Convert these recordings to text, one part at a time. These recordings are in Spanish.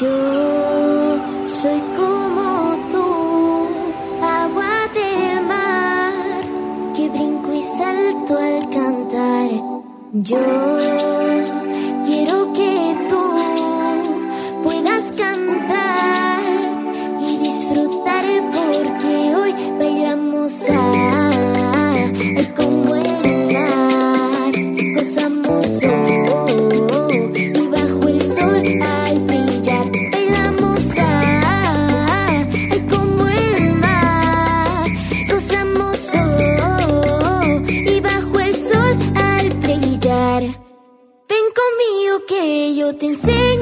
Yo soy como tú, agua del mar, que brinco y salto al cantar. Yo yo te enseño.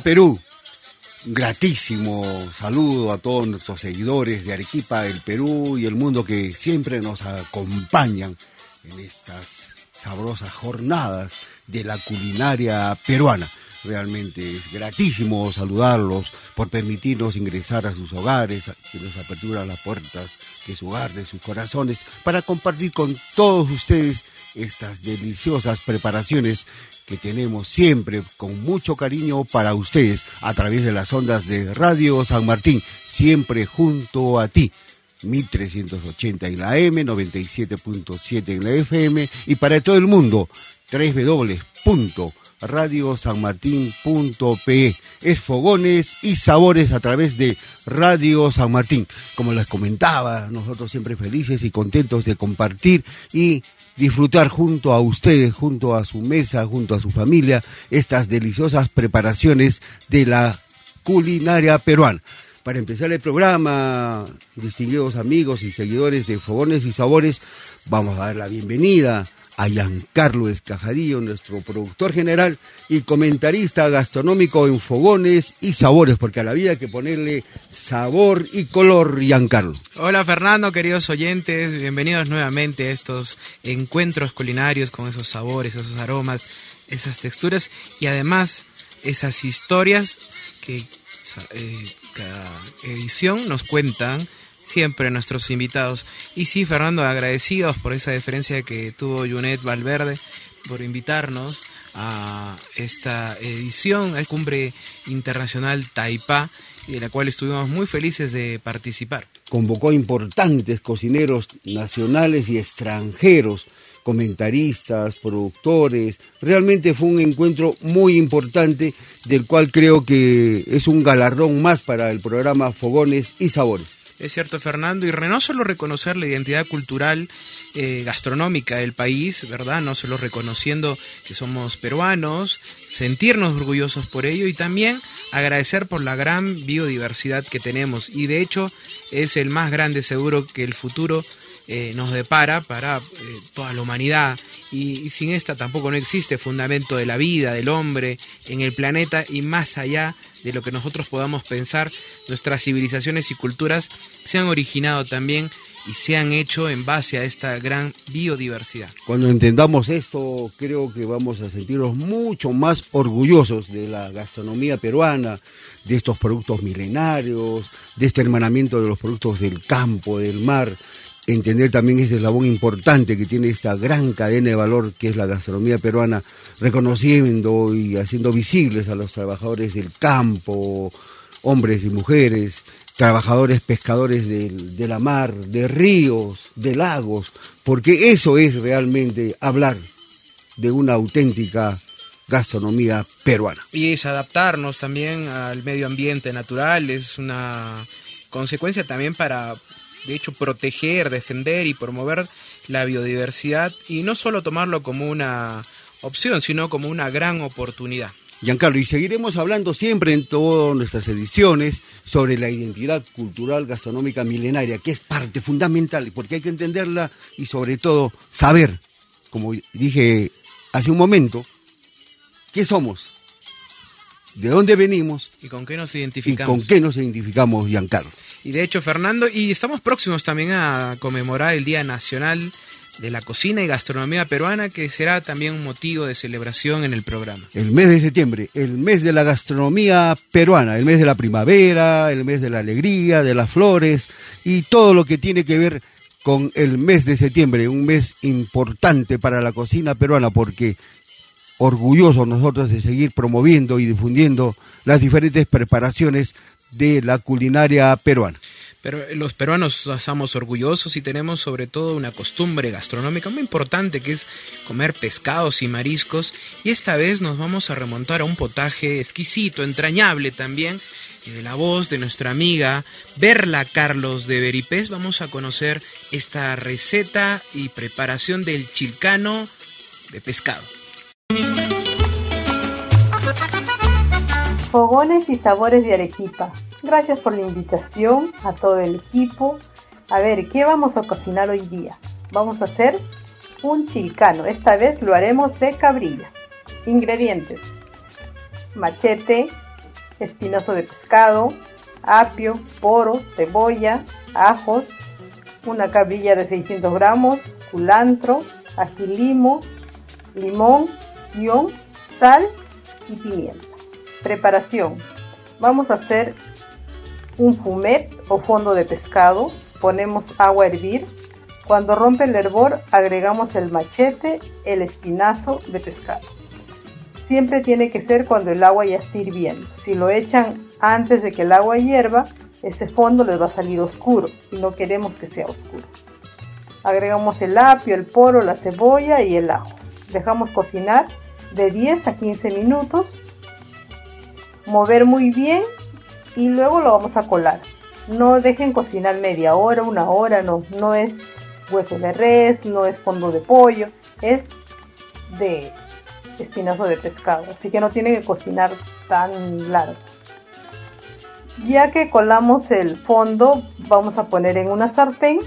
Perú. Gratísimo saludo a todos nuestros seguidores de Arequipa, el Perú y el mundo que siempre nos acompañan en estas sabrosas jornadas de la culinaria peruana. Realmente es gratísimo saludarlos por permitirnos ingresar a sus hogares, que nos apertura las puertas de su hogar, de sus corazones, para compartir con todos ustedes estas deliciosas preparaciones que tenemos siempre con mucho cariño para ustedes a través de las ondas de Radio San Martín, siempre junto a ti. 1380 en la M, 97.7 en la FM y para todo el mundo, www radiosanmartin.pe. Es fogones y sabores a través de Radio San Martín. Como les comentaba, nosotros siempre felices y contentos de compartir y disfrutar junto a ustedes, junto a su mesa, junto a su familia, estas deliciosas preparaciones de la culinaria peruana. Para empezar el programa, distinguidos amigos y seguidores de Fogones y Sabores, vamos a dar la bienvenida a Giancarlo Escajadillo, nuestro productor general y comentarista gastronómico en Fogones y Sabores, porque a la vida hay que ponerle sabor y color, Giancarlo. Hola Fernando, queridos oyentes, bienvenidos nuevamente a estos encuentros culinarios con esos sabores, esos aromas, esas texturas y además esas historias que eh, cada edición nos cuentan siempre nuestros invitados. Y sí, Fernando, agradecidos por esa deferencia que tuvo Junet Valverde por invitarnos a esta edición, a Cumbre Internacional Taipá, de la cual estuvimos muy felices de participar. Convocó importantes cocineros nacionales y extranjeros comentaristas, productores. Realmente fue un encuentro muy importante del cual creo que es un galardón más para el programa Fogones y Sabores. Es cierto, Fernando, y no solo reconocer la identidad cultural eh, gastronómica del país, ¿verdad? No solo reconociendo que somos peruanos, sentirnos orgullosos por ello y también agradecer por la gran biodiversidad que tenemos. Y de hecho es el más grande seguro que el futuro eh, nos depara para eh, toda la humanidad y, sin esta tampoco no existe fundamento de la vida del hombre en el planeta y más allá de lo que nosotros podamos pensar, nuestras civilizaciones y culturas se han originado también y se han hecho en base a esta gran biodiversidad. Cuando entendamos esto, creo que vamos a sentirnos mucho más orgullosos de la gastronomía peruana, de estos productos milenarios, de este hermanamiento de los productos del campo, del mar, entender también ese eslabón importante que tiene esta gran cadena de valor que es la gastronomía peruana, reconociendo y haciendo visibles a los trabajadores del campo, hombres y mujeres, trabajadores pescadores de la mar, de ríos, de lagos, porque eso es realmente hablar de una auténtica gastronomía peruana. Y es adaptarnos también al medio ambiente natural, es una consecuencia también para de hecho proteger, defender y promover la biodiversidad y no solo tomarlo como una opción, sino como una gran oportunidad. Giancarlo, y seguiremos hablando siempre en todas nuestras ediciones sobre la identidad cultural gastronómica milenaria, que es parte fundamental, porque hay que entenderla y sobre todo saber, como dije hace un momento, qué somos, de dónde venimos y con qué nos identificamos. Y con qué nos identificamos, Giancarlo. Y de hecho, Fernando, y estamos próximos también a conmemorar el Día Nacional de la Cocina y Gastronomía Peruana, que será también un motivo de celebración en el programa. El mes de septiembre, el mes de la gastronomía peruana, el mes de la primavera, el mes de la alegría, de las flores y todo lo que tiene que ver con el mes de septiembre, un mes importante para la cocina peruana porque orgullosos nosotros de seguir promoviendo y difundiendo las diferentes preparaciones de la culinaria peruana. Pero los peruanos estamos orgullosos y tenemos sobre todo una costumbre gastronómica muy importante que es comer pescados y mariscos. Y esta vez nos vamos a remontar a un potaje exquisito, entrañable también. Y de la voz de nuestra amiga Berla Carlos de Beripés vamos a conocer esta receta y preparación del chilcano de pescado. Fogones y sabores de Arequipa. Gracias por la invitación a todo el equipo. A ver, ¿qué vamos a cocinar hoy día? Vamos a hacer un chilcano. Esta vez lo haremos de cabrilla. Ingredientes. Machete, espinazo de pescado, apio, poro, cebolla, ajos, una cabrilla de 600 gramos, culantro, ajilimo, limón, guion, sal y pimienta. Preparación. Vamos a hacer un fumet o fondo de pescado, ponemos agua a hervir. Cuando rompe el hervor agregamos el machete, el espinazo de pescado. Siempre tiene que ser cuando el agua ya esté hirviendo. Si lo echan antes de que el agua hierva, ese fondo les va a salir oscuro y no queremos que sea oscuro. Agregamos el apio, el poro, la cebolla y el ajo. Dejamos cocinar de 10 a 15 minutos, mover muy bien y luego lo vamos a colar. No dejen cocinar media hora, una hora, no, no es hueso de res, no es fondo de pollo, es de espinazo de pescado, así que no tienen que cocinar tan largo. Ya que colamos el fondo, vamos a poner en una sartén.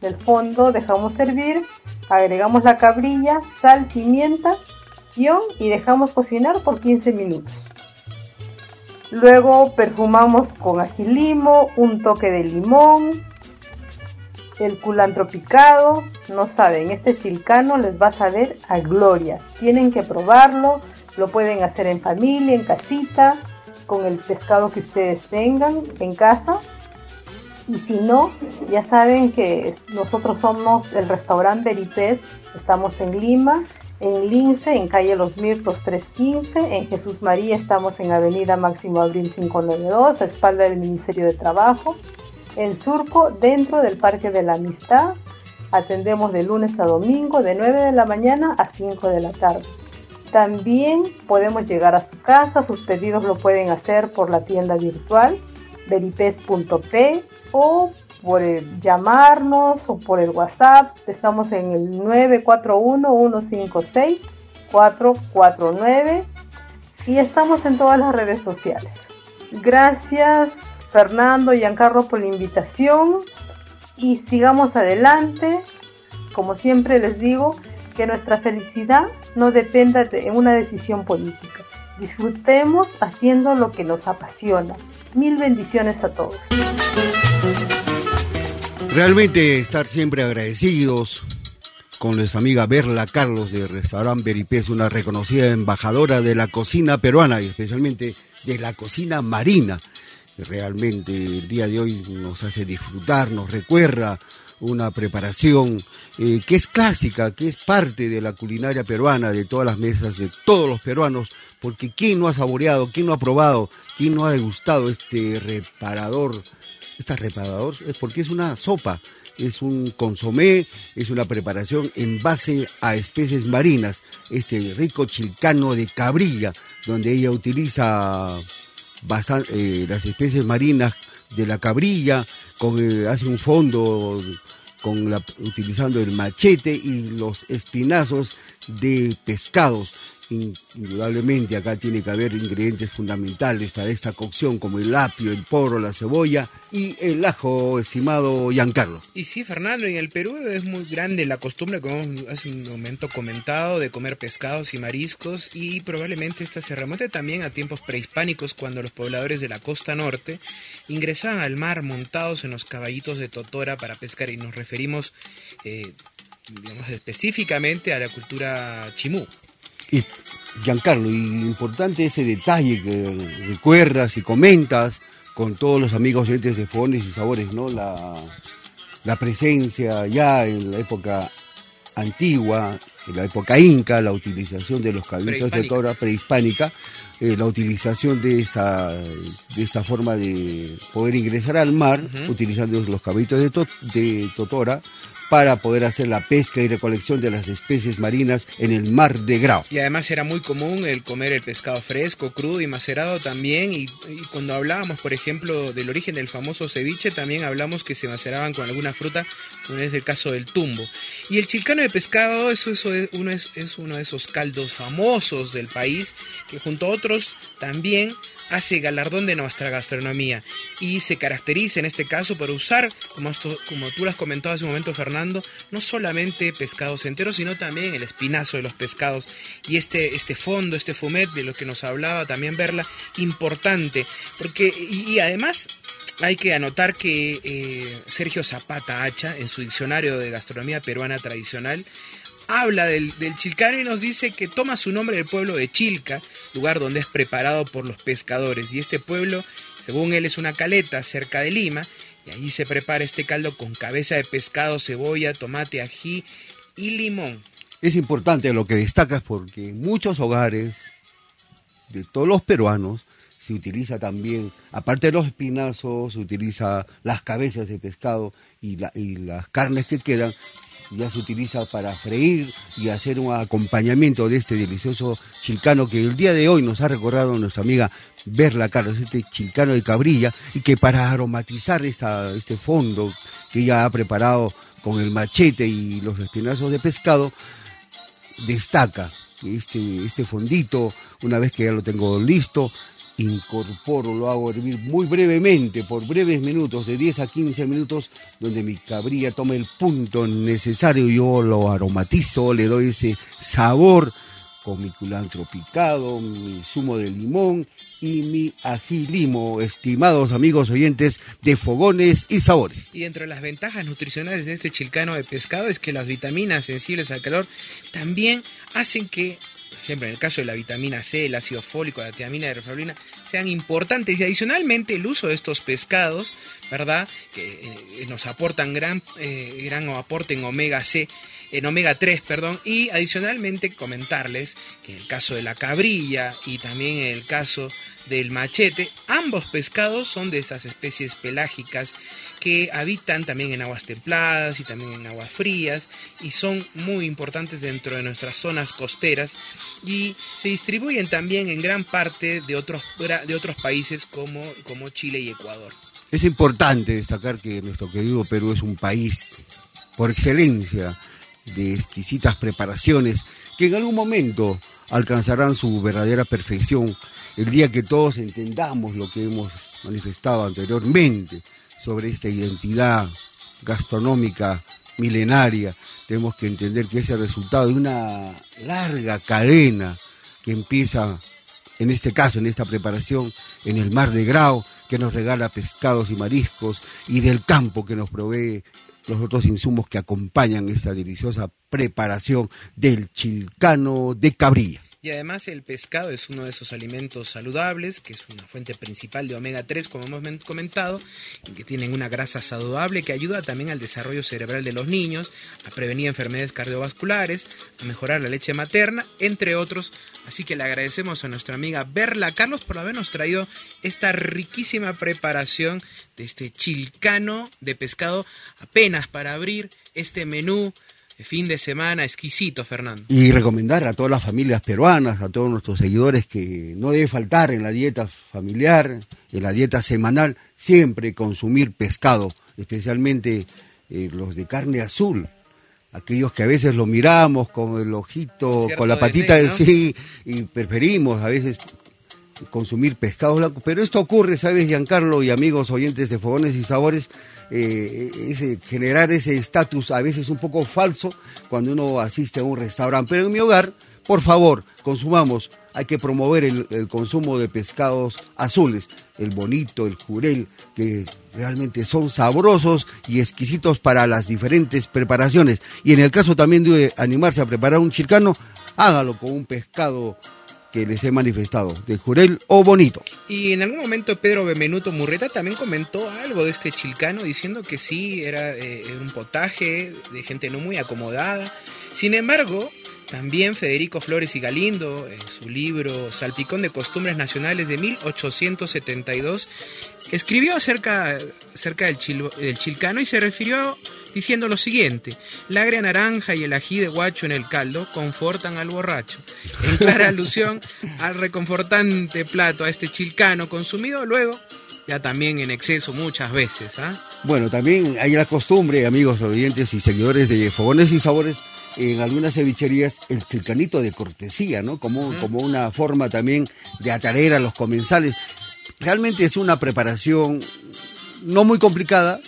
El fondo dejamos hervir, agregamos la cabrilla, sal, pimienta, y dejamos cocinar por 15 minutos. Luego perfumamos con ajilimo, un toque de limón, el culantro picado. No saben, este chilcano les va a saber a gloria. Tienen que probarlo, lo pueden hacer en familia, en casita, con el pescado que ustedes tengan en casa. Y si no, ya saben que nosotros somos el restaurante Beripés, estamos en Lima, en Lince, en calle Los Mirtos 315, en Jesús María estamos en Avenida Máximo Abril 592, a espalda del Ministerio de Trabajo, en Surco, dentro del Parque de la Amistad, atendemos de lunes a domingo de 9 de la mañana a 5 de la tarde. También podemos llegar a su casa, sus pedidos lo pueden hacer por la tienda virtual veripes.p o por el llamarnos o por el WhatsApp. Estamos en el 941-156-449 y estamos en todas las redes sociales. Gracias Fernando y Giancarlo por la invitación y sigamos adelante. Como siempre les digo, que nuestra felicidad no dependa de una decisión política. Disfrutemos haciendo lo que nos apasiona. Mil bendiciones a todos. Realmente estar siempre agradecidos con nuestra amiga Berla Carlos de Restaurant Beripés, una reconocida embajadora de la cocina peruana y especialmente de la cocina marina. Realmente el día de hoy nos hace disfrutar, nos recuerda una preparación eh, que es clásica, que es parte de la culinaria peruana, de todas las mesas de todos los peruanos, porque ¿quién no ha saboreado, quién no ha probado, quién no ha degustado este reparador? Este reparador es porque es una sopa, es un consomé, es una preparación en base a especies marinas, este rico chilcano de cabrilla, donde ella utiliza eh, las especies marinas de la cabrilla, con, eh, hace un fondo con utilizando el machete y los espinazos de pescados. Indudablemente acá tiene que haber ingredientes fundamentales para esta cocción como el apio, el porro, la cebolla y el ajo, estimado Giancarlo. Y sí, Fernando, en el Perú es muy grande la costumbre, como hace un momento comentado, de comer pescados y mariscos y probablemente esta se remonte también a tiempos prehispánicos cuando los pobladores de la costa norte ingresaban al mar montados en los caballitos de Totora para pescar y nos referimos eh, digamos, específicamente a la cultura chimú. Y Giancarlo, y importante ese detalle que recuerdas y comentas con todos los amigos oyentes de Fones y Sabores, ¿no? La, la presencia ya en la época antigua, en la época inca, la utilización de los cabildos de tora prehispánica, eh, la utilización de esta, de esta forma de poder ingresar al mar, utilizando los cabillos de, de totora, para poder hacer la pesca y recolección de las especies marinas en el mar de Grau. Y además era muy común el comer el pescado fresco, crudo y macerado también. Y, cuando hablábamos, por ejemplo, del origen del famoso ceviche, también hablamos que se maceraban con alguna fruta, como es el caso del tumbo. Y el chilcano de pescado eso, es uno de esos caldos famosos del país, que junto a otros también hace galardón de nuestra gastronomía y se caracteriza en este caso por usar, como, tú lo has comentado hace un momento Fernando, no solamente pescados enteros, sino también el espinazo de los pescados. Y este, este fondo, este fumet de lo que nos hablaba también Verla, importante, porque y, además hay que anotar que eh, Sergio Zapata Hacha, en su diccionario de gastronomía peruana tradicional, habla del, del, chilcano y nos dice que toma su nombre del pueblo de Chilca, lugar donde es preparado por los pescadores. Y este pueblo, según él, es una caleta cerca de Lima, y allí se prepara este caldo con cabeza de pescado, cebolla, tomate, ají y limón. Es importante lo que destacas porque en muchos hogares de todos los peruanos se utiliza también, aparte de los espinazos, se utiliza las cabezas de pescado y, y las carnes que quedan, ya se utiliza para freír y hacer un acompañamiento de este delicioso chilcano que el día de hoy nos ha recordado nuestra amiga Berla Carlos, este chilcano de cabrilla, y que para aromatizar esta, este fondo que ella ha preparado con el machete y los espinazos de pescado, destaca este, este fondito, una vez que ya lo tengo listo, incorporo, lo hago hervir muy brevemente, por breves minutos, de 10 a 15 minutos, donde mi cabrilla toma el punto necesario, yo lo aromatizo, le doy ese sabor con mi culantro picado, mi zumo de limón y mi ají limo, estimados amigos oyentes de Fogones y Sabores. Y entre las ventajas nutricionales de este chilcano de pescado es que las vitaminas sensibles al calor también hacen que siempre en el caso de la vitamina C, el ácido fólico, la tiamina de reflorina, sean importantes. Y adicionalmente el uso de estos pescados, ¿verdad? Que eh, nos aportan gran, eh, gran aporte en omega C, en omega 3, perdón. Y adicionalmente comentarles que en el caso de la cabrilla y también en el caso del machete, ambos pescados son de esas especies pelágicas que habitan también en aguas templadas y también en aguas frías y son muy importantes dentro de nuestras zonas costeras y se distribuyen también en gran parte de otros, de otros países como, como Chile y Ecuador. Es importante destacar que nuestro querido Perú es un país por excelencia de exquisitas preparaciones que en algún momento alcanzarán su verdadera perfección el día que todos entendamos lo que hemos manifestado anteriormente sobre esta identidad gastronómica milenaria tenemos que entender que es el resultado de una larga cadena que empieza, en este caso, en esta preparación, en el mar de Grau, que nos regala pescados y mariscos, y del campo que nos provee los otros insumos que acompañan esta deliciosa preparación del chilcano de cabrilla. Y además el pescado es uno de esos alimentos saludables, que es una fuente principal de omega 3, como hemos comentado, y que tienen una grasa saludable que ayuda también al desarrollo cerebral de los niños, a prevenir enfermedades cardiovasculares, a mejorar la leche materna, entre otros. Así que le agradecemos a nuestra amiga Berla Carlos por habernos traído esta riquísima preparación de este chilcano de pescado apenas para abrir este menú fin de semana exquisito, Fernando. Y recomendar a todas las familias peruanas, a todos nuestros seguidores, que no debe faltar en la dieta familiar, en la dieta semanal, siempre consumir pescado, especialmente eh, los de carne azul. Aquellos que a veces lo miramos con el ojito, con la patita, de sí, y preferimos a veces consumir pescado blanco. Pero esto ocurre, ¿sabes, Giancarlo y amigos oyentes de Fogones y Sabores? Eh, ese, generar ese estatus a veces un poco falso cuando uno asiste a un restaurante. Pero en mi hogar, por favor, consumamos, hay que promover el, consumo de pescados azules, el bonito, el jurel, que realmente son sabrosos y exquisitos para las diferentes preparaciones. Y en el caso también de animarse a preparar un chilcano, hágalo con un pescado que les he manifestado, de Jurel o Bonito. Y en algún momento Pedro Bemenuto Murreta también comentó algo de este chilcano, diciendo que sí, era eh, un potaje de gente no muy acomodada. Sin embargo, también Federico Flores y Galindo, en su libro Salpicón de Costumbres Nacionales de 1872, escribió acerca, acerca del, del chilcano y se refirió diciendo lo siguiente, la agria naranja y el ají de guacho en el caldo confortan al borracho, en clara alusión al reconfortante plato, a este chilcano consumido luego ya también en exceso muchas veces. ¿ah? Bueno, también hay la costumbre, amigos oyentes y seguidores de Fogones y Sabores, en algunas cevicherías el chilcanito de cortesía, ¿no? Como, como una forma también de atraer a los comensales. Realmente es una preparación no muy complicada,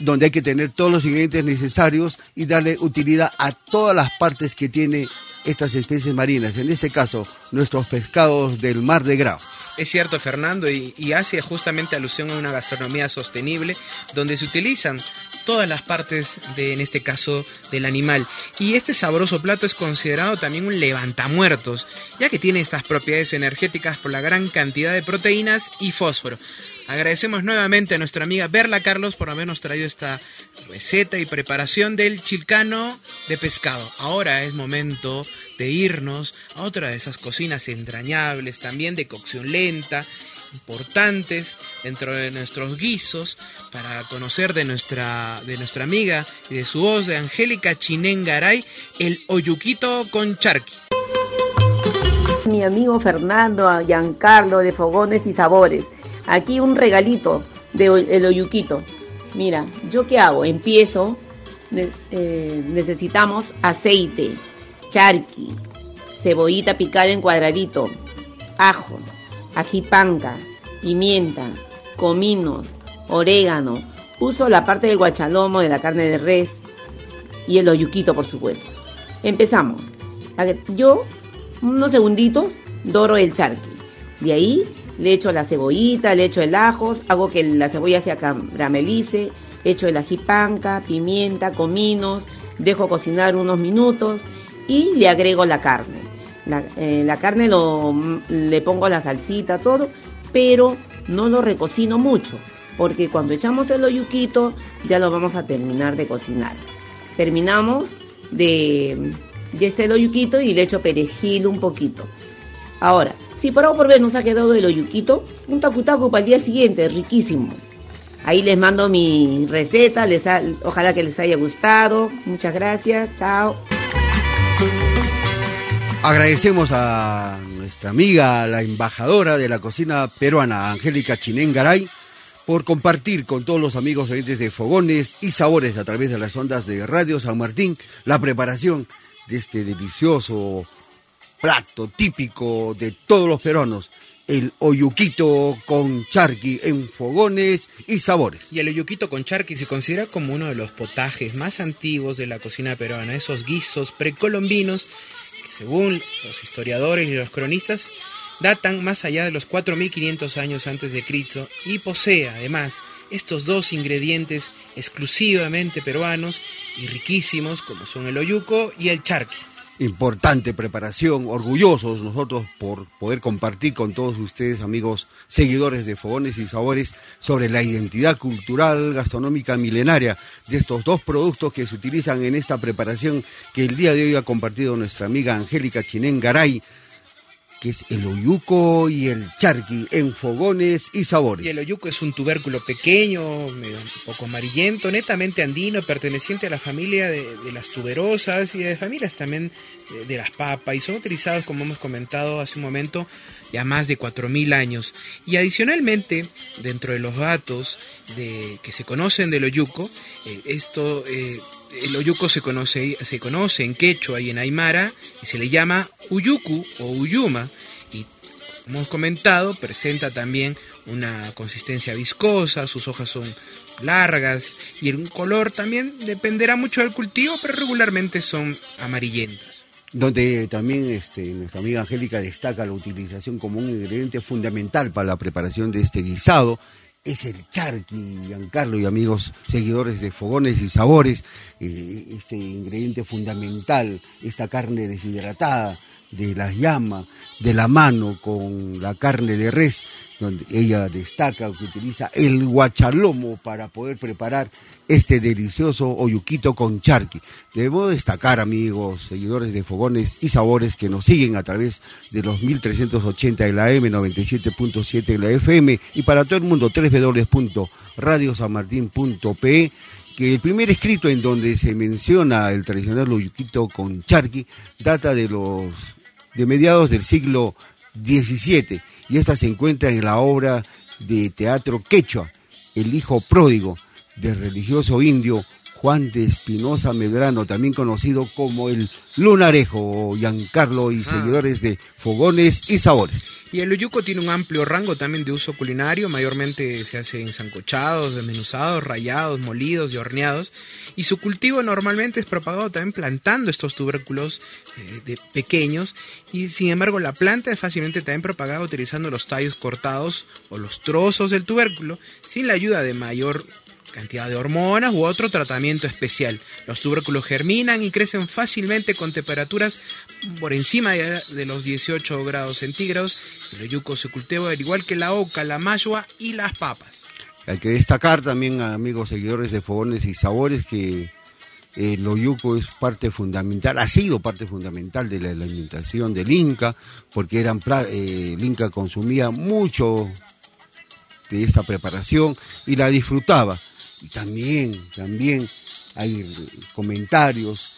donde hay que tener todos los ingredientes necesarios y darle utilidad a todas las partes que tiene estas especies marinas, en este caso nuestros pescados del mar de Grau. Es cierto, Fernando, y, hace justamente alusión a una gastronomía sostenible donde se utilizan todas las partes de, en este caso, del animal. Y este sabroso plato es considerado también un levantamuertos, ya que tiene estas propiedades energéticas por la gran cantidad de proteínas y fósforo. Agradecemos nuevamente a nuestra amiga Berla Carlos por habernos traído esta receta y preparación del chilcano de pescado. Ahora es momento de irnos a otra de esas cocinas entrañables, también de cocción lenta, importantes dentro de nuestros guisos para conocer de nuestra, de nuestra amiga y de su voz de Angélica Chinengaray, el oyuquito con charqui. Mi amigo Fernando Giancarlo de Fogones y Sabores. Aquí un regalito de el oyuquito. Mira, ¿yo qué hago? Empiezo, eh, necesitamos aceite, charqui, cebollita picada en cuadradito, ajos, ajipanca, pimienta, cominos, orégano. Uso la parte del guachalomo de la carne de res y el oyuquito, por supuesto. Empezamos. Yo, unos segunditos, doro el charqui. De ahí le echo la cebollita, le echo el ajos, hago que la cebolla se caramelice, echo el ajipanca, pimienta, cominos, dejo cocinar unos minutos y le agrego la carne. La, eh, carne lo, le pongo la salsita, todo, pero no lo recocino mucho, porque cuando echamos el oyuquito ya lo vamos a terminar de cocinar. Terminamos de, ya está el oyuquito y le echo perejil un poquito. Ahora, si por algo por ver nos ha quedado el oyuquito, un tacutaco para el día siguiente, riquísimo. Ahí les mando mi receta, les ojalá que les haya gustado. Muchas gracias, chao. Agradecemos a nuestra amiga, la embajadora de la cocina peruana, Angélica Chinengaray, por compartir con todos los amigos oyentes de Fogones y Sabores a través de las ondas de Radio San Martín la preparación de este delicioso plato típico de todos los peruanos, el oyuquito con charqui en fogones y sabores. Y el oyuquito con charqui se considera como uno de los potajes más antiguos de la cocina peruana, esos guisos precolombinos que según los historiadores y los cronistas datan más allá de los 4500 años antes de Cristo y posee además estos dos ingredientes exclusivamente peruanos y riquísimos como son el oyuco y el charqui importante preparación, orgullosos nosotros por poder compartir con todos ustedes, amigos seguidores de Fogones y Sabores, sobre la identidad cultural gastronómica milenaria de estos dos productos que se utilizan en esta preparación que el día de hoy ha compartido nuestra amiga Angélica Chinén Garay que es el oyuco y el charqui en fogones y sabores. Y el oyuco es un tubérculo pequeño, un poco amarillento, netamente andino, perteneciente a la familia de, las tuberosas y de familias también de, las papas y son utilizados, como hemos comentado hace un momento, ya más de 4.000 años. Y adicionalmente, dentro de los datos de, que se conocen del oyuco, eh, esto... Eh, el oyuco se conoce, se conoce en quechua y en aymara y se le llama uyuku o uyuma y como hemos comentado presenta también una consistencia viscosa, sus hojas son largas y el color también dependerá mucho del cultivo, pero regularmente son amarillentos donde también este, nuestra amiga Angélica destaca la utilización como un ingrediente fundamental para la preparación de este guisado, es el charqui, Giancarlo y amigos seguidores de Fogones y Sabores, eh, este ingrediente fundamental, esta carne deshidratada de la llama, de la mano con la carne de res, donde ella destaca que utiliza el guachalomo para poder preparar este delicioso oyuquito con charqui. Debo destacar, amigos, seguidores de Fogones y Sabores que nos siguen a través de los 1380 de la M, 97.7 de la FM y para todo el mundo www.radiosanmartin.pe que el primer escrito en donde se menciona el tradicional oyuquito con charqui data de los de mediados del siglo XVII y esta se encuentra en la obra de teatro quechua, El hijo pródigo, del religioso indio Juan de Espinosa Medrano, también conocido como el Lunarejo, Giancarlo y ah. seguidores de Fogones y Sabores. Y el uyuco tiene un amplio rango también de uso culinario, mayormente se hace en sancochados, desmenuzados, rayados, molidos y horneados. Y su cultivo normalmente es propagado también plantando estos tubérculos eh, de pequeños. Y sin embargo, la planta es fácilmente también propagada utilizando los tallos cortados o los trozos del tubérculo, sin la ayuda de mayor cantidad de hormonas u otro tratamiento especial. Los tubérculos germinan y crecen fácilmente con temperaturas por encima de los 18 grados centígrados. El yuco se cultiva al igual que la oca, la mayua y las papas. Hay que destacar también, amigos seguidores de Fogones y Sabores, que el oyuco es parte fundamental, ha sido parte fundamental de la alimentación del Inca, porque eran, eh, el Inca consumía mucho de esta preparación y la disfrutaba. Y también, también hay comentarios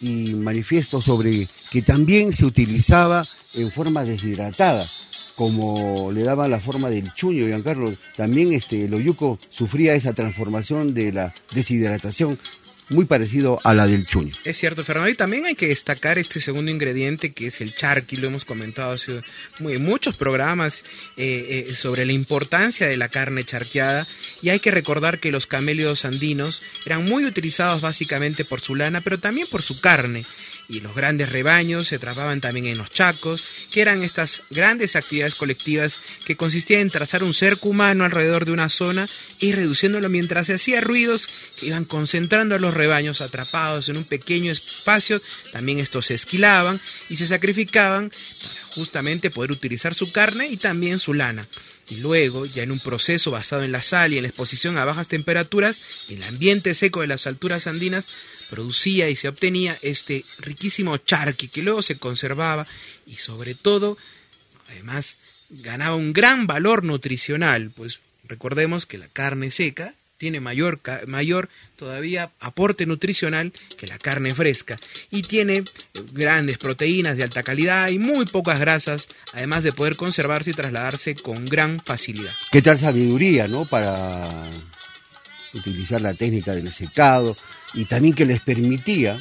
y manifiestos sobre que también se utilizaba en forma deshidratada, como le daba la forma del chuño, Giancarlo. También este, el oyuco sufría esa transformación de la deshidratación muy parecido a la del chuño. Es cierto, Fernando, y también hay que destacar este segundo ingrediente que es el charqui, lo hemos comentado hace muy, muchos programas eh, eh, sobre la importancia de la carne charqueada, y hay que recordar que los camélidos andinos eran muy utilizados básicamente por su lana, pero también por su carne y los grandes rebaños se atrapaban también en los chacos, que eran estas grandes actividades colectivas que consistían en trazar un cerco humano alrededor de una zona y reduciéndolo mientras se hacía ruidos que iban concentrando a los rebaños atrapados en un pequeño espacio, también estos se esquilaban y se sacrificaban para justamente poder utilizar su carne y también su lana. Y luego, ya en un proceso basado en la sal y en la exposición a bajas temperaturas, el ambiente seco de las alturas andinas producía y se obtenía este riquísimo charqui que luego se conservaba y sobre todo, además, ganaba un gran valor nutricional, pues recordemos que la carne seca tiene mayor, mayor todavía aporte nutricional que la carne fresca y tiene grandes proteínas de alta calidad y muy pocas grasas, además de poder conservarse y trasladarse con gran facilidad. ¿Qué tal sabiduría, no? Para utilizar la técnica del secado, y también que les permitía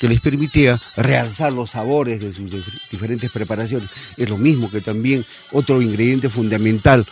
que les permitía realzar los sabores de sus diferentes preparaciones. Es lo mismo que también otro ingrediente fundamental,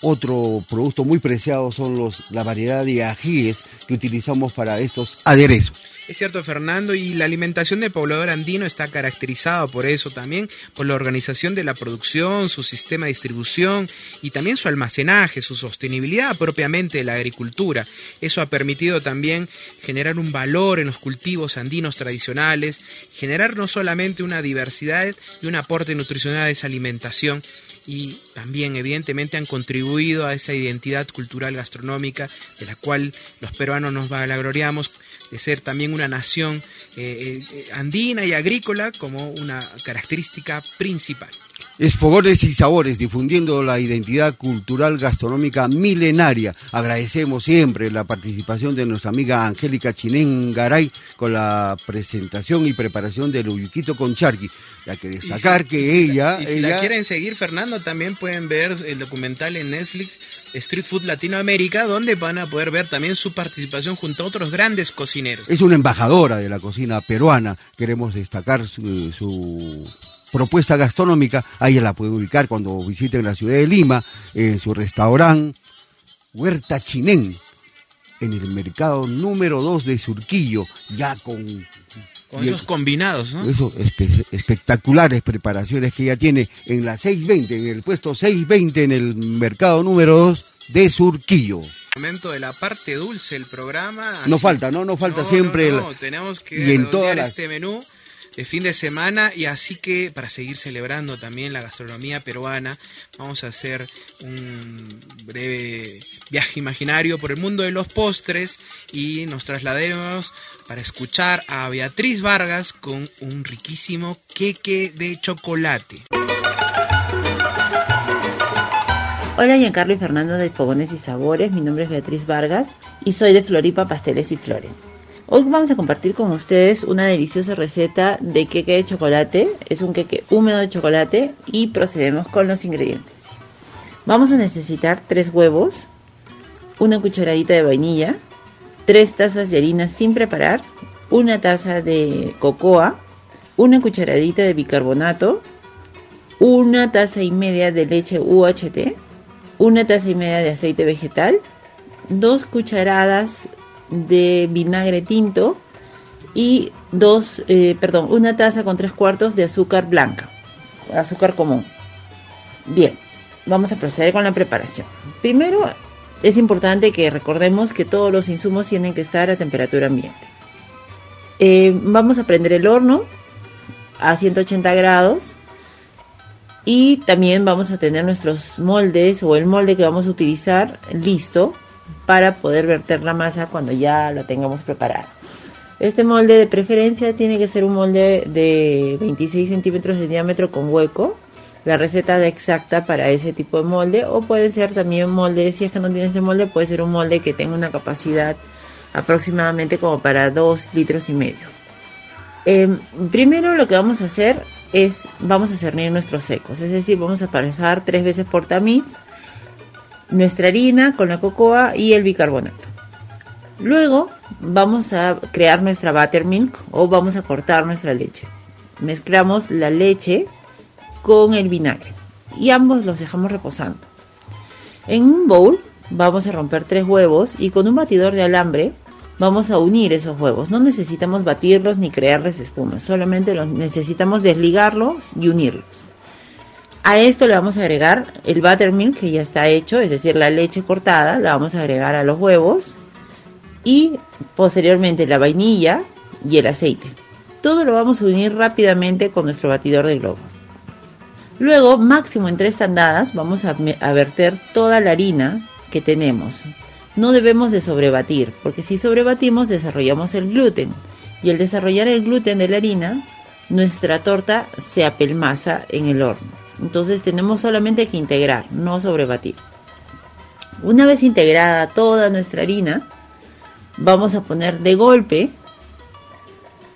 otro producto muy preciado son los, la variedad de ajíes que utilizamos para estos aderezos. Es cierto, Fernando, y la alimentación del poblador andino está caracterizada por eso también, por la organización de la producción, su sistema de distribución y también su almacenaje, su sostenibilidad propiamente de la agricultura. Eso ha permitido también generar un valor en los cultivos andinos tradicionales, generar no solamente una diversidad y un aporte nutricional a esa alimentación, y también evidentemente han contribuido a esa identidad cultural gastronómica de la cual los peruanos nos vanagloriamos de ser también una nación eh, eh, andina y agrícola como una característica principal. Es Fogones y Sabores, difundiendo la identidad cultural gastronómica milenaria. Agradecemos siempre la participación de nuestra amiga Angélica Chinén Garay con la presentación y preparación del uyuquito con charqui. Hay que destacar que ella... y si la quieren seguir, Fernando, también pueden ver el documental en Netflix Street Food Latinoamérica, donde van a poder ver también su participación junto a otros grandes cocineros. Es una embajadora de la cocina peruana. Queremos destacar su, propuesta gastronómica. Ahí la pueden ubicar cuando visiten la ciudad de Lima, en su restaurante Huerta Chinén, en el mercado número 2 de Surquillo, ya con con esos combinados, ¿no? Esos espectaculares preparaciones que ella tiene en la 620, en el puesto 620 en el mercado número 2 de Surquillo. Momento de la parte dulce del programa. No falta, ¿no? No falta siempre. No, tenemos que y en este menú de fin de semana y así que para seguir celebrando también la gastronomía peruana vamos a hacer un breve viaje imaginario por el mundo de los postres y nos traslademos para escuchar a Beatriz Vargas con un riquísimo queque de chocolate. Hola Giancarlo y Fernando de Fogones y Sabores, mi nombre es Beatriz Vargas y soy de Floripa Pasteles y Flores. Hoy vamos a compartir con ustedes una deliciosa receta de queque de chocolate. Es un queque húmedo de chocolate y procedemos con los ingredientes. Vamos a necesitar tres huevos, una cucharadita de vainilla, 3 tazas de harina sin preparar, una taza de cocoa, una cucharadita de bicarbonato, una taza y media de leche UHT, una taza y media de aceite vegetal, dos cucharadas de vinagre tinto y dos, eh, perdón, una taza con tres cuartos de azúcar blanca, azúcar común. Bien, vamos a proceder con la preparación. Primero es importante que recordemos que todos los insumos tienen que estar a temperatura ambiente. Eh, vamos a prender el horno a 180 grados y también vamos a tener nuestros moldes o el molde que vamos a utilizar listo para poder verter la masa cuando ya la tengamos preparada. Este molde de preferencia tiene que ser un molde de 26 centímetros de diámetro con hueco la receta exacta para ese tipo de molde o puede ser también molde, si es que no tienes ese molde, puede ser un molde que tenga una capacidad aproximadamente como para 2 litros y medio. Em, primero lo que vamos a hacer es, vamos a cernir nuestros secos, es decir, vamos a pasar tres veces por tamiz nuestra harina con la cocoa y el bicarbonato. Luego vamos a crear nuestra buttermilk o vamos a cortar nuestra leche. Mezclamos la leche con el vinagre y ambos los dejamos reposando. En un bowl vamos a romper tres huevos y con un batidor de alambre vamos a unir esos huevos. No necesitamos batirlos ni crearles espuma, solamente los necesitamos desligarlos y unirlos. A esto le vamos a agregar el buttermilk que ya está hecho, es decir, la leche cortada, la vamos a agregar a los huevos y posteriormente la vainilla y el aceite. Todo lo vamos a unir rápidamente con nuestro batidor de globo. Luego, máximo en tres tandadas, vamos a, verter toda la harina que tenemos. No debemos de sobrebatir, porque si sobrebatimos desarrollamos el gluten. Y al desarrollar el gluten de la harina, nuestra torta se apelmaza en el horno. Entonces tenemos solamente que integrar, no sobrebatir. Una vez integrada toda nuestra harina, vamos a poner de golpe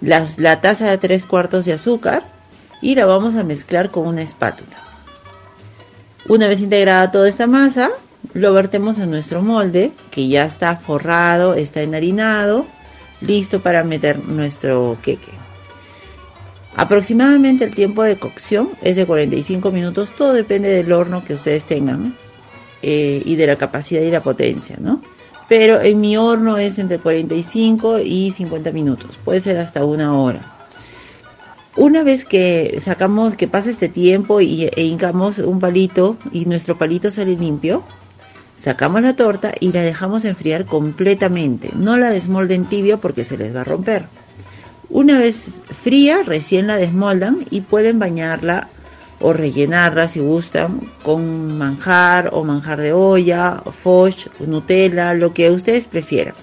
la taza de tres cuartos de azúcar y la vamos a mezclar con una espátula. Una vez integrada toda esta masa, lo vertemos en nuestro molde que ya está forrado, está enharinado, listo para meter nuestro queque. Aproximadamente el tiempo de cocción es de 45 minutos, todo depende del horno que ustedes tengan eh, y de la capacidad y la potencia, ¿no? pero en mi horno es entre 45 y 50 minutos, puede ser hasta una hora. Una vez que sacamos, que pasa este tiempo y, e hincamos un palito y nuestro palito sale limpio, sacamos la torta y la dejamos enfriar completamente. No la desmolden tibio porque se les va a romper. Una vez fría, recién la desmoldan y pueden bañarla o rellenarla si gustan con manjar o manjar de olla, foch, Nutella, lo que ustedes prefieran.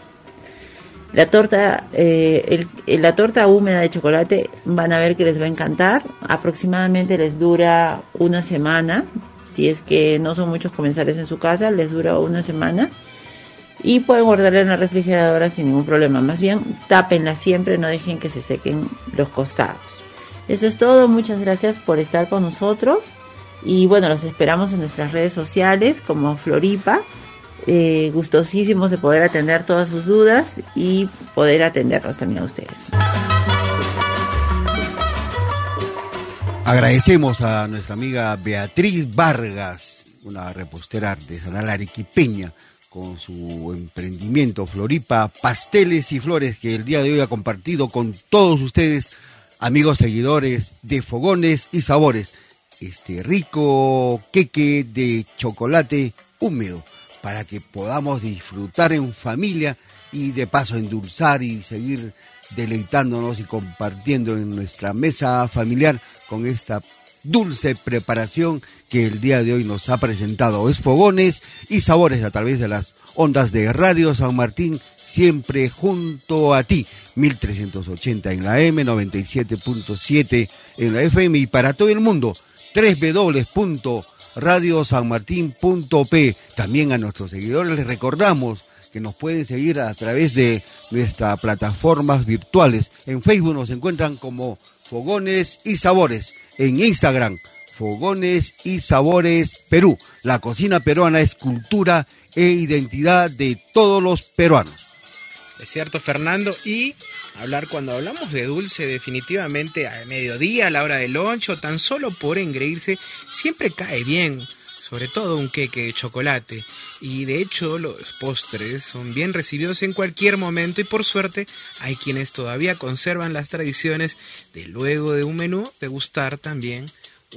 La torta, eh, la torta húmeda de chocolate van a ver que les va a encantar. Aproximadamente les dura una semana. Si es que no son muchos comensales en su casa, les dura una semana. Y pueden guardarla en la refrigeradora sin ningún problema. Más bien, tápenla siempre, no dejen que se sequen los costados. Eso es todo, muchas gracias por estar con nosotros y bueno, los esperamos en nuestras redes sociales como Floripa. Eh, gustosísimos de poder atender todas sus dudas y poder atenderlos también a ustedes. Agradecemos a nuestra amiga Beatriz Vargas, una repostera artesanal arequipeña, con su emprendimiento Floripa Pasteles y Flores, que el día de hoy ha compartido con todos ustedes amigos seguidores de Fogones y Sabores, este rico queque de chocolate húmedo para que podamos disfrutar en familia y de paso endulzar y seguir deleitándonos y compartiendo en nuestra mesa familiar con esta dulce preparación que el día de hoy nos ha presentado. Es Fogones y Sabores a través de las ondas de Radio San Martín, siempre junto a ti. 1380 en la M, 97.7 en la FM y para todo el mundo, www.radiosanmartin.p. También a nuestros seguidores les recordamos que nos pueden seguir a través de nuestras plataformas virtuales. En Facebook nos encuentran como Fogones y Sabores. En Instagram, Fogones y Sabores Perú. La cocina peruana es cultura e identidad de todos los peruanos. Es cierto, Fernando. Y hablar cuando hablamos de dulce, definitivamente a mediodía, a la hora del loncho, tan solo por engreírse, siempre cae bien. Sobre todo un queque de chocolate. Y de hecho, los postres son bien recibidos en cualquier momento. Y por suerte, hay quienes todavía conservan las tradiciones de luego de un menú degustar también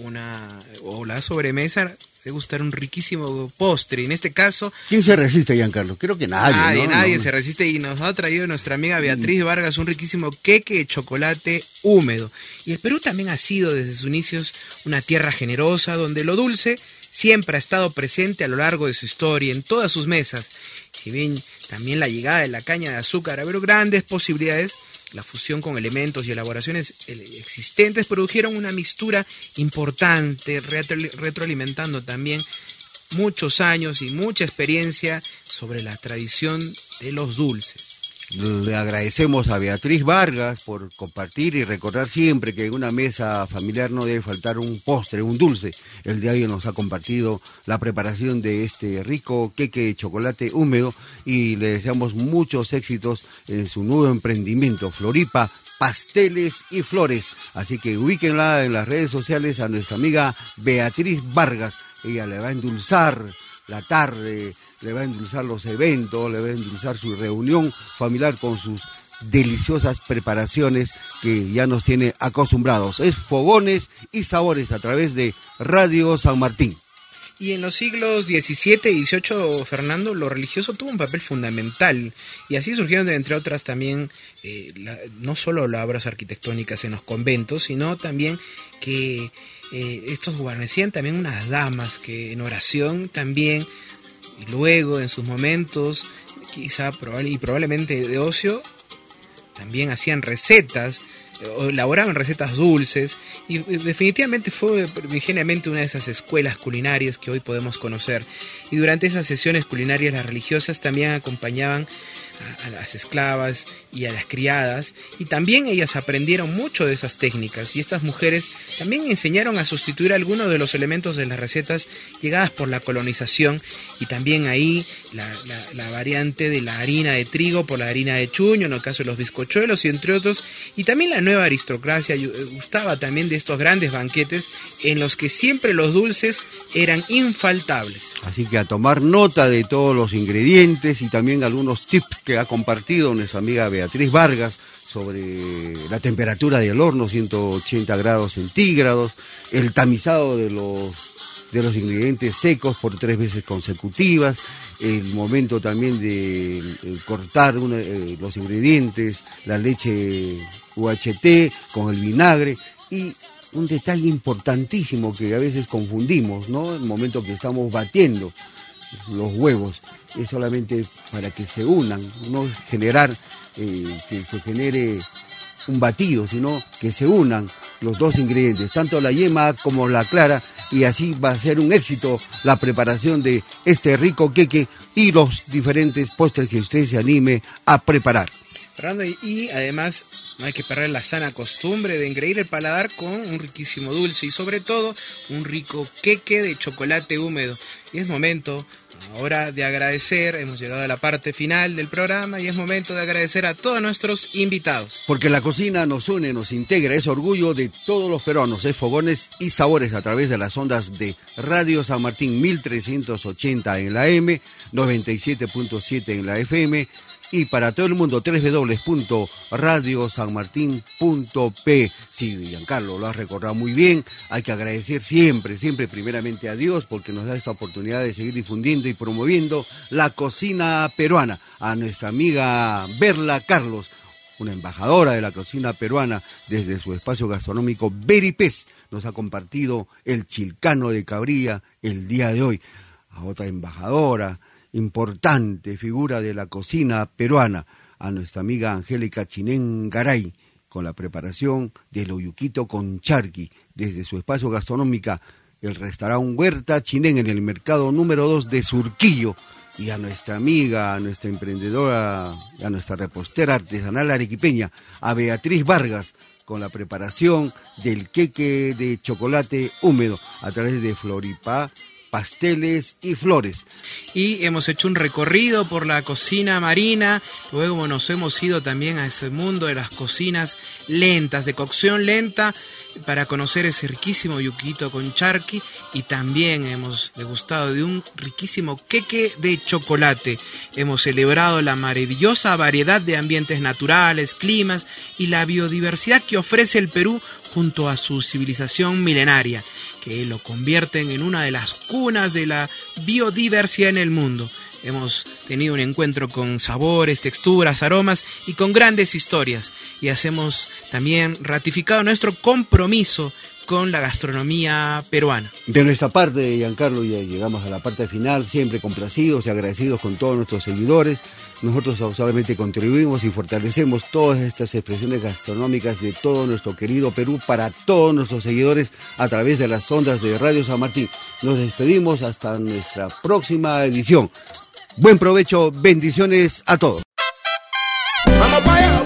una o la sobremesa de gustar un riquísimo postre. En este caso... ¿Quién se resiste, Giancarlo? Creo que nadie. Nadie, nadie se resiste y nos ha traído nuestra amiga Beatriz Vargas un riquísimo queque de chocolate húmedo. Y el Perú también ha sido desde sus inicios una tierra generosa donde lo dulce siempre ha estado presente a lo largo de su historia, en todas sus mesas. Si bien también la llegada de la caña de azúcar abrió grandes posibilidades, la fusión con elementos y elaboraciones existentes produjeron una mixtura importante, retroalimentando también muchos años y mucha experiencia sobre la tradición de los dulces. Le agradecemos a Beatriz Vargas por compartir y recordar siempre que en una mesa familiar no debe faltar un postre, un dulce. El diario nos ha compartido la preparación de este rico queque de chocolate húmedo y le deseamos muchos éxitos en su nuevo emprendimiento, Floripa Pasteles y Flores. Así que ubíquenla en las redes sociales a nuestra amiga Beatriz Vargas. Ella le va a endulzar la tarde le va a endulzar los eventos, le va a endulzar su reunión familiar con sus deliciosas preparaciones que ya nos tiene acostumbrados. Es fogones y sabores a través de Radio San Martín. Y en los siglos XVII y XVIII, Fernando, lo religioso tuvo un papel fundamental. Y así surgieron, entre otras, también eh, no solo las obras arquitectónicas en los conventos, sino también que eh, estos guarnecían también unas damas que en oración también y luego en sus momentos, quizá y probablemente de ocio, también hacían recetas, elaboraban recetas dulces y definitivamente fue ingeniamente una de esas escuelas culinarias que hoy podemos conocer. Y durante esas sesiones culinarias las religiosas también acompañaban a, las esclavas y a las criadas, y también ellas aprendieron mucho de esas técnicas, y estas mujeres también enseñaron a sustituir algunos de los elementos de las recetas llegadas por la colonización, y también ahí la, la, variante de la harina de trigo por la harina de chuño, en el caso de los bizcochuelos, y entre otros, y también la nueva aristocracia eh, gustaba también de estos grandes banquetes en los que siempre los dulces eran infaltables. Así que a tomar nota de todos los ingredientes y también algunos tips que ha compartido nuestra amiga Beatriz Vargas sobre la temperatura del horno, 180 grados centígrados, el tamizado de los, de los ingredientes secos por tres veces consecutivas, el momento también de cortar eh, los ingredientes, la leche UHT con el vinagre y un detalle importantísimo que a veces confundimos, ¿no? El momento que estamos batiendo los huevos es solamente para que se unan, no generar eh, que se genere un batido, sino que se unan los dos ingredientes, tanto la yema como la clara, y así va a ser un éxito la preparación de este rico queque y los diferentes postres que usted se anime a preparar. Y además no hay que perder la sana costumbre de engreír el paladar con un riquísimo dulce y sobre todo un rico queque de chocolate húmedo. Y es momento ahora de agradecer, hemos llegado a la parte final del programa y es momento de agradecer a todos nuestros invitados. Porque la cocina nos une, nos integra, es orgullo de todos los peruanos, es fogones y sabores a través de las ondas de Radio San Martín 1380 en la M, 97.7 en la FM y para todo el mundo www.radiosanmartin.p. Sí, Giancarlo, lo has recordado muy bien. Hay que agradecer siempre, siempre primeramente a Dios porque nos da esta oportunidad de seguir difundiendo y promoviendo la cocina peruana. A nuestra amiga Berla Carlos, una embajadora de la cocina peruana desde su espacio gastronómico Beripes, nos ha compartido el chilcano de Cabrilla el día de hoy. A otra embajadora, importante figura de la cocina peruana, a nuestra amiga Angélica Chinén Garay, con la preparación del oyuquito con charqui, desde su espacio gastronómica, el restaurante Huerta Chinén en el mercado número 2 de Surquillo, y a nuestra amiga, a nuestra emprendedora, a nuestra repostera artesanal arequipeña, a Beatriz Vargas, con la preparación del queque de chocolate húmedo a través de Floripa pasteles y flores. Y hemos hecho un recorrido por la cocina marina, luego nos hemos ido también a ese mundo de las cocinas lentas, de cocción lenta, para conocer ese riquísimo yuquito con charqui y también hemos degustado de un riquísimo queque de chocolate. Hemos celebrado la maravillosa variedad de ambientes naturales, climas y la biodiversidad que ofrece el Perú junto a su civilización milenaria que lo convierten en una de las cunas de la biodiversidad en el mundo. Hemos tenido un encuentro con sabores, texturas, aromas y con grandes historias. Y hacemos también ratificado nuestro compromiso con la gastronomía peruana. De nuestra parte, Giancarlo, ya llegamos a la parte final, siempre complacidos y agradecidos con todos nuestros seguidores. Nosotros solamente contribuimos y fortalecemos todas estas expresiones gastronómicas de todo nuestro querido Perú para todos nuestros seguidores a través de las ondas de Radio San Martín. Nos despedimos hasta nuestra próxima edición. Buen provecho, bendiciones a todos. Vamos para.